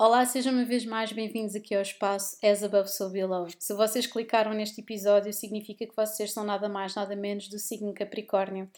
Olá, sejam uma vez mais bem-vindos aqui ao espaço As Above So Below. Se vocês clicaram neste episódio, significa que vocês são nada mais, nada menos do signo Capricórnio.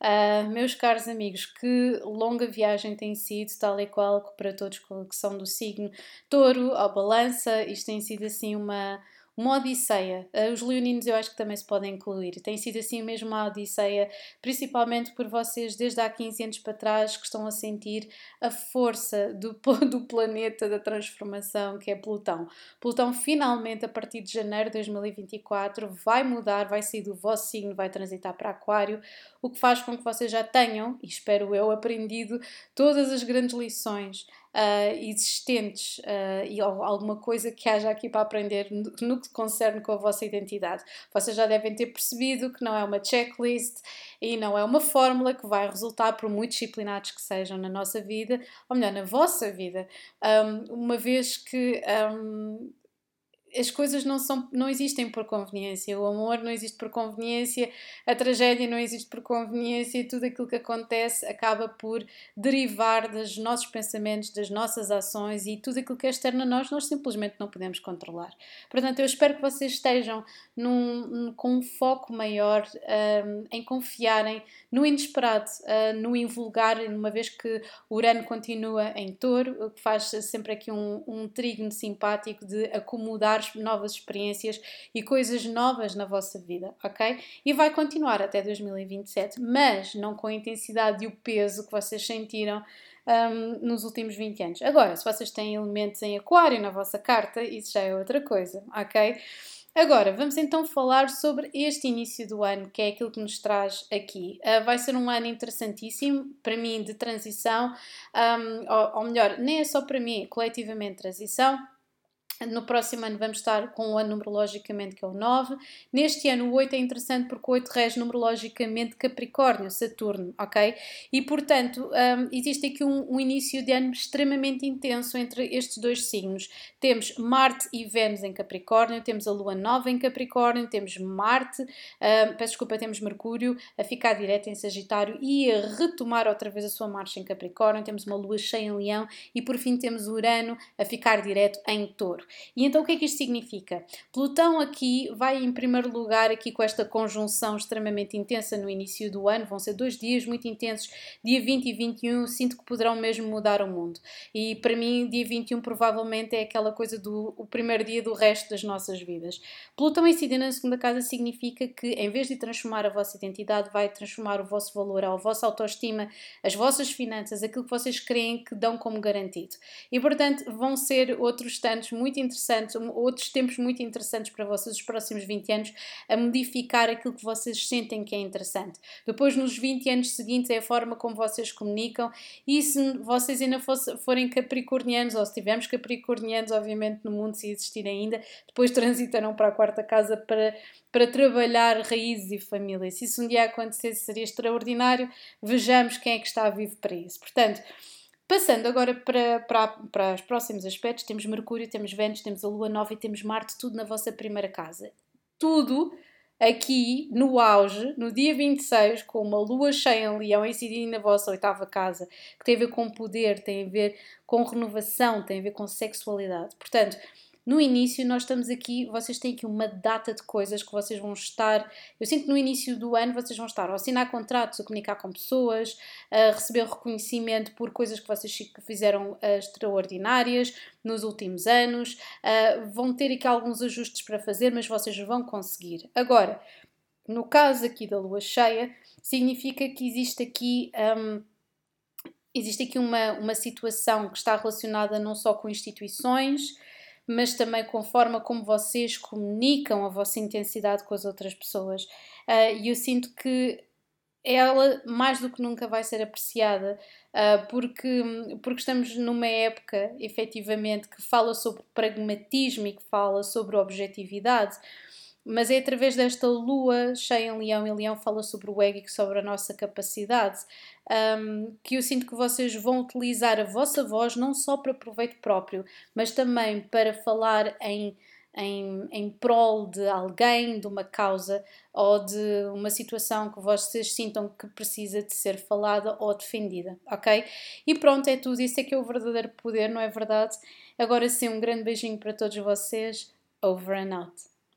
Uh, meus caros amigos, que longa viagem tem sido, tal e qual para todos que são do signo Touro ou Balança. Isto tem sido assim uma uma odisseia. Eh, os leoninos eu acho que também se podem incluir. Tem sido assim mesmo uma odisseia, principalmente por vocês desde há 15 anos para trás que estão a sentir a força do, do planeta da transformação que é Plutão. Plutão finalmente a partir de janeiro de 2024 vai mudar, vai sair do vosso signo, vai transitar para Aquário, o que faz com que vocês já tenham, e espero eu, aprendido todas as grandes lições uh, existentes uh, e alguma coisa que haja aqui para aprender no, que concerne com a vossa identidade. Vocês já devem ter percebido que não é uma checklist e não é uma fórmula que vai resultar, por muito disciplinados que sejam na nossa vida, ou melhor, na vossa vida, um, uma vez que. Um, as coisas não, são, não existem por conveniência. O amor não existe por conveniência, a tragédia não existe por conveniência e tudo aquilo que acontece acaba por derivar dos nossos pensamentos, das nossas ações e tudo aquilo que é externo a nós, nós simplesmente não podemos controlar. Portanto, eu espero que vocês estejam num, com um foco maior um, em confiarem no inesperado, uh, no invulgar, uma vez que Urano continua em touro, o que faz sempre aqui um, um trígono simpático de acomodar novas experiências e coisas novas na vossa vida, ok? E vai continuar até 2027, mas não com a intensidade e o peso que vocês sentiram um, nos últimos 20 anos. Agora, se vocês têm elementos em aquário na vossa carta, isso já é outra coisa, ok? Agora, vamos então falar sobre este início do ano, que é aquilo que nos traz aqui. Uh, vai ser um ano interessantíssimo, para mim, de transição, um, ou, ou melhor, nem é só para mim, coletivamente transição, no próximo ano vamos estar com o ano numerologicamente que é o 9. Neste ano o 8 é interessante porque o 8 rege numerologicamente Capricórnio, Saturno, ok? E portanto um, existe aqui um, um, início de ano extremamente intenso entre estes dois signos. Temos Marte e Vênus em Capricórnio, temos a Lua nova em Capricórnio, temos Marte, um, peço desculpa, temos Mercúrio a ficar direto em Sagitário e a retomar outra vez a sua marcha em Capricórnio, temos uma Lua cheia em Leão e por fim temos Urano a ficar direto em Touro. E então o que é que isto significa? Plutão aqui vai em primeiro lugar aqui com esta conjunção extremamente intensa no início do ano, vão ser dois dias muito intensos, dia 20 e 21, sinto que poderão mesmo mudar o mundo. E para mim, dia 21 provavelmente é aquela coisa do o primeiro dia do resto das nossas vidas. Plutão incidir na segunda casa significa que em vez de transformar a vossa identidade, vai transformar o vosso valor, a vossa autoestima, as vossas finanças, aquilo que vocês creem que dão como garantido. E portanto, vão ser outros tantos muito muito interessantes, outros tempos muito interessantes para vocês, os próximos 20 anos, a modificar aquilo que vocês sentem que é interessante. Depois, nos 20 anos seguintes, é a forma como vocês comunicam, e se vocês ainda fosse, forem capricornianos, ou se tivermos capricornianos, obviamente, no mundo, se existir ainda, depois transitarão para a quarta casa para para trabalhar raízes e família. Se isso um dia acontecesse, seria extraordinário. Vejamos quem é que está vivo para isso. Portanto, Passando agora para, para, para os próximos aspectos, temos Mercúrio, temos Vênus, temos a Lua Nova e temos Marte, tudo na vossa primeira casa. Tudo aqui no auge, no dia 26, com uma lua cheia em Leão incidindo na vossa oitava casa, que tem a ver com poder, tem a ver com renovação, tem a ver com sexualidade. Portanto, no início, nós estamos aqui, vocês têm aqui uma data de coisas que vocês vão estar. Eu sinto que no início do ano vocês vão estar a assinar contratos, a comunicar com pessoas, a receber reconhecimento por coisas que vocês fizeram uh, extraordinárias nos últimos anos. Uh, vão ter aqui alguns ajustes para fazer, mas vocês vão conseguir. Agora, no caso aqui da lua cheia, significa que existe aqui. Um, existe aqui uma, uma situação que está relacionada não só com instituições, mas também com a forma como vocês comunicam a vossa intensidade com as outras pessoas. Ah, e eu sinto que ela mais do que nunca vai ser apreciada uh, porque, porque estamos numa época efetivamente que fala sobre pragmatismo e que fala sobre objetividade mas é através desta lua cheia em Leão, e Leão fala sobre o ego e sobre a nossa capacidade, um, que eu sinto que vocês vão utilizar a vossa voz não só para proveito próprio, mas também para falar em em, em prol de alguém, de uma causa ou de uma situação que vocês sintam que precisa de ser falada ou defendida, ok? E pronto, é tudo. Isso é que é o verdadeiro poder, não é verdade? Agora sim, um grande beijinho para todos vocês. Over and out.